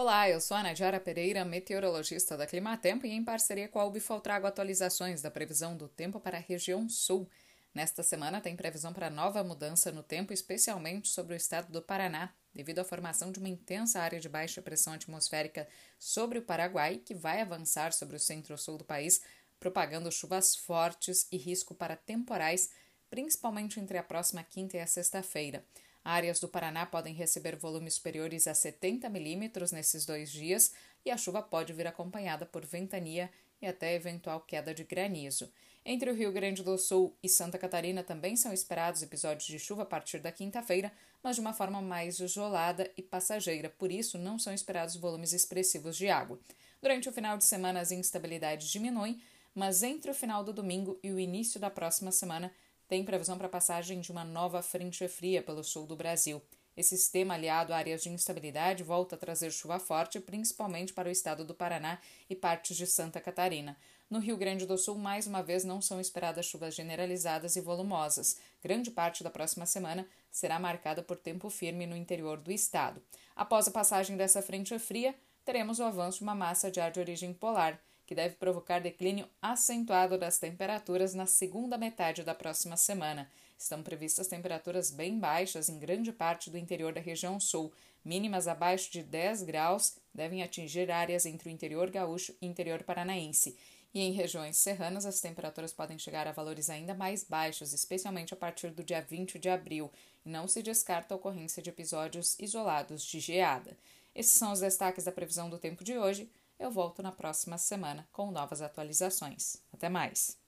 Olá, eu sou a Nadiara Pereira, meteorologista da Climatempo e em parceria com a Ubifol trago atualizações da previsão do tempo para a região sul. Nesta semana tem previsão para nova mudança no tempo, especialmente sobre o estado do Paraná, devido à formação de uma intensa área de baixa pressão atmosférica sobre o Paraguai, que vai avançar sobre o centro-sul do país, propagando chuvas fortes e risco para temporais, principalmente entre a próxima quinta e a sexta-feira. Áreas do Paraná podem receber volumes superiores a 70 milímetros nesses dois dias e a chuva pode vir acompanhada por ventania e até eventual queda de granizo. Entre o Rio Grande do Sul e Santa Catarina também são esperados episódios de chuva a partir da quinta-feira, mas de uma forma mais isolada e passageira, por isso não são esperados volumes expressivos de água. Durante o final de semana, as instabilidades diminuem, mas entre o final do domingo e o início da próxima semana tem previsão para a passagem de uma nova frente fria pelo sul do Brasil. Esse sistema, aliado a áreas de instabilidade, volta a trazer chuva forte, principalmente para o estado do Paraná e partes de Santa Catarina. No Rio Grande do Sul, mais uma vez, não são esperadas chuvas generalizadas e volumosas. Grande parte da próxima semana será marcada por tempo firme no interior do estado. Após a passagem dessa frente fria, teremos o avanço de uma massa de ar de origem polar que deve provocar declínio acentuado das temperaturas na segunda metade da próxima semana. Estão previstas temperaturas bem baixas em grande parte do interior da região sul, mínimas abaixo de 10 graus, devem atingir áreas entre o interior gaúcho e interior paranaense. E em regiões serranas, as temperaturas podem chegar a valores ainda mais baixos, especialmente a partir do dia 20 de abril, não se descarta a ocorrência de episódios isolados de geada. Esses são os destaques da previsão do tempo de hoje. Eu volto na próxima semana com novas atualizações. Até mais!